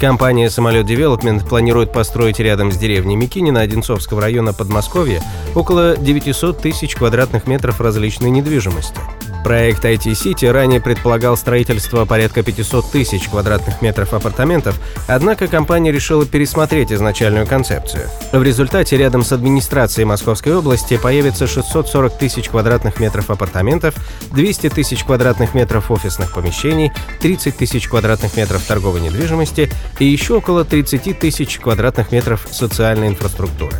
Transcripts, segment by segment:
Компания «Самолет Девелопмент» планирует построить рядом с деревней Микинина Одинцовского района Подмосковья около 900 тысяч квадратных метров различной недвижимости – Проект IT City ранее предполагал строительство порядка 500 тысяч квадратных метров апартаментов, однако компания решила пересмотреть изначальную концепцию. В результате рядом с администрацией Московской области появится 640 тысяч квадратных метров апартаментов, 200 тысяч квадратных метров офисных помещений, 30 тысяч квадратных метров торговой недвижимости и еще около 30 тысяч квадратных метров социальной инфраструктуры.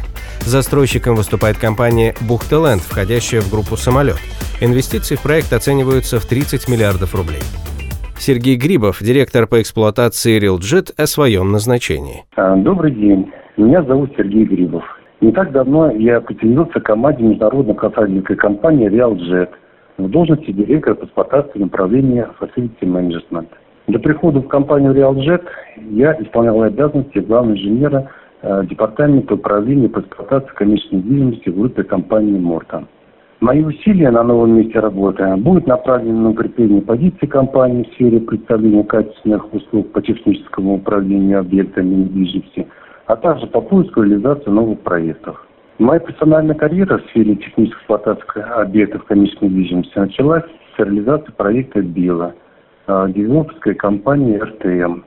Застройщиком выступает компания «Бухтеленд», входящая в группу «Самолет». Инвестиции в проект оцениваются в 30 миллиардов рублей. Сергей Грибов, директор по эксплуатации RealJet, о своем назначении. А, добрый день. Меня зовут Сергей Грибов. Не так давно я присоединился к команде международной консалтинговой компании RealJet в должности директора по эксплуатации направления Facility Management. До прихода в компанию RealJet я исполнял обязанности главного инженера департамента управления по эксплуатации коммерческой недвижимости в группе компании «Мортон». Мои усилия на новом месте работы будут направлены на укрепление позиции компании в сфере представления качественных услуг по техническому управлению объектами недвижимости, а также по поиску и реализации новых проектов. Моя профессиональная карьера в сфере технической эксплуатации объектов коммерческой недвижимости началась с реализации проекта БИЛа, а, девелоперской компании РТМ.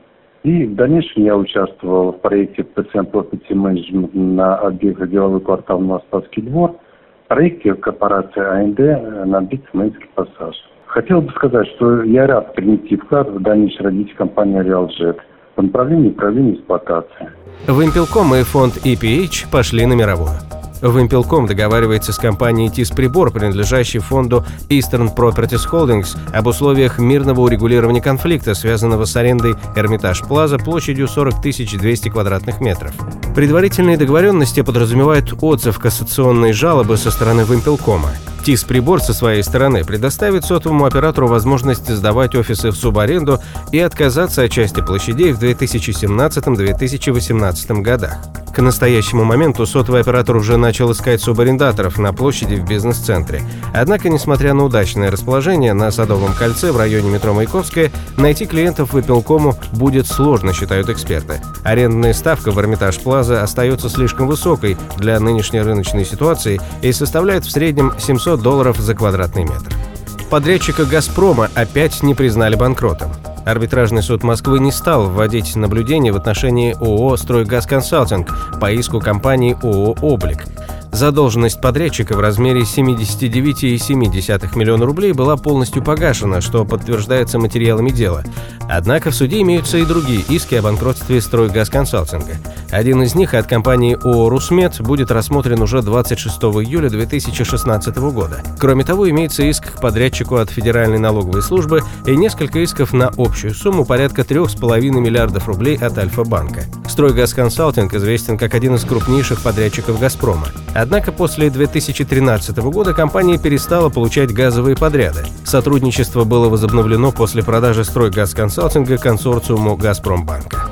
И в дальнейшем я участвовал в проекте PCM Property Management на объектах деловой квартал Новоспасский двор – проекте корпорации АНД на Битсмейнский пассаж. Хотел бы сказать, что я рад принести вклад в дальнейшее развитие компании «Реалджет» в направлении управления эксплуатацией. Вимпелком и фонд EPH пошли на мировую. Вимпелком договаривается с компанией ТИС-Прибор, принадлежащей фонду Eastern Properties Holdings, об условиях мирного урегулирования конфликта, связанного с арендой Эрмитаж Плаза площадью 40 200 квадратных метров. Предварительные договоренности подразумевают отзыв кассационной жалобы со стороны Вимпелкома. ТИС-прибор со своей стороны предоставит сотовому оператору возможность сдавать офисы в субаренду и отказаться от части площадей в 2017-2018 годах. К настоящему моменту сотовый оператор уже начал искать субарендаторов на площади в бизнес-центре. Однако, несмотря на удачное расположение на Садовом кольце в районе метро Маяковская, найти клиентов в Эпилкому будет сложно, считают эксперты. Арендная ставка в Эрмитаж Плаза остается слишком высокой для нынешней рыночной ситуации и составляет в среднем 700 долларов за квадратный метр. Подрядчика «Газпрома» опять не признали банкротом. Арбитражный суд Москвы не стал вводить наблюдения в отношении ООО «Стройгаз Консалтинг» по иску компании ООО «Облик». Задолженность подрядчика в размере 79,7 миллиона рублей была полностью погашена, что подтверждается материалами дела. Однако в суде имеются и другие иски о банкротстве «Стройгаз-консалтинга». Один из них от компании ООО «Русмет» будет рассмотрен уже 26 июля 2016 года. Кроме того, имеется иск к подрядчику от Федеральной налоговой службы и несколько исков на общую сумму порядка 3,5 миллиардов рублей от Альфа-банка. «Стройгаз-консалтинг» известен как один из крупнейших подрядчиков «Газпрома». Однако после 2013 года компания перестала получать газовые подряды. Сотрудничество было возобновлено после продажи стройгаз-консалтинга консорциуму «Газпромбанка».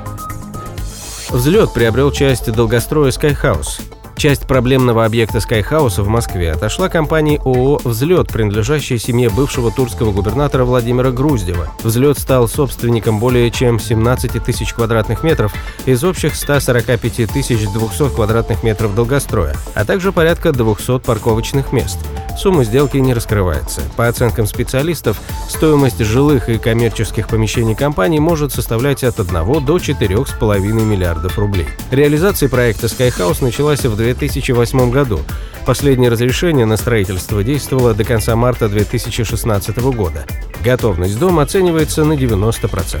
Взлет приобрел часть долгостроя «Скайхаус». Часть проблемного объекта Скайхауса в Москве отошла компании ООО «Взлет», принадлежащей семье бывшего тульского губернатора Владимира Груздева. «Взлет» стал собственником более чем 17 тысяч квадратных метров из общих 145 тысяч 200 квадратных метров долгостроя, а также порядка 200 парковочных мест. Сумма сделки не раскрывается. По оценкам специалистов, стоимость жилых и коммерческих помещений компании может составлять от 1 до 4,5 миллиардов рублей. Реализация проекта Skyhouse началась в 2008 году. Последнее разрешение на строительство действовало до конца марта 2016 года. Готовность дома оценивается на 90%.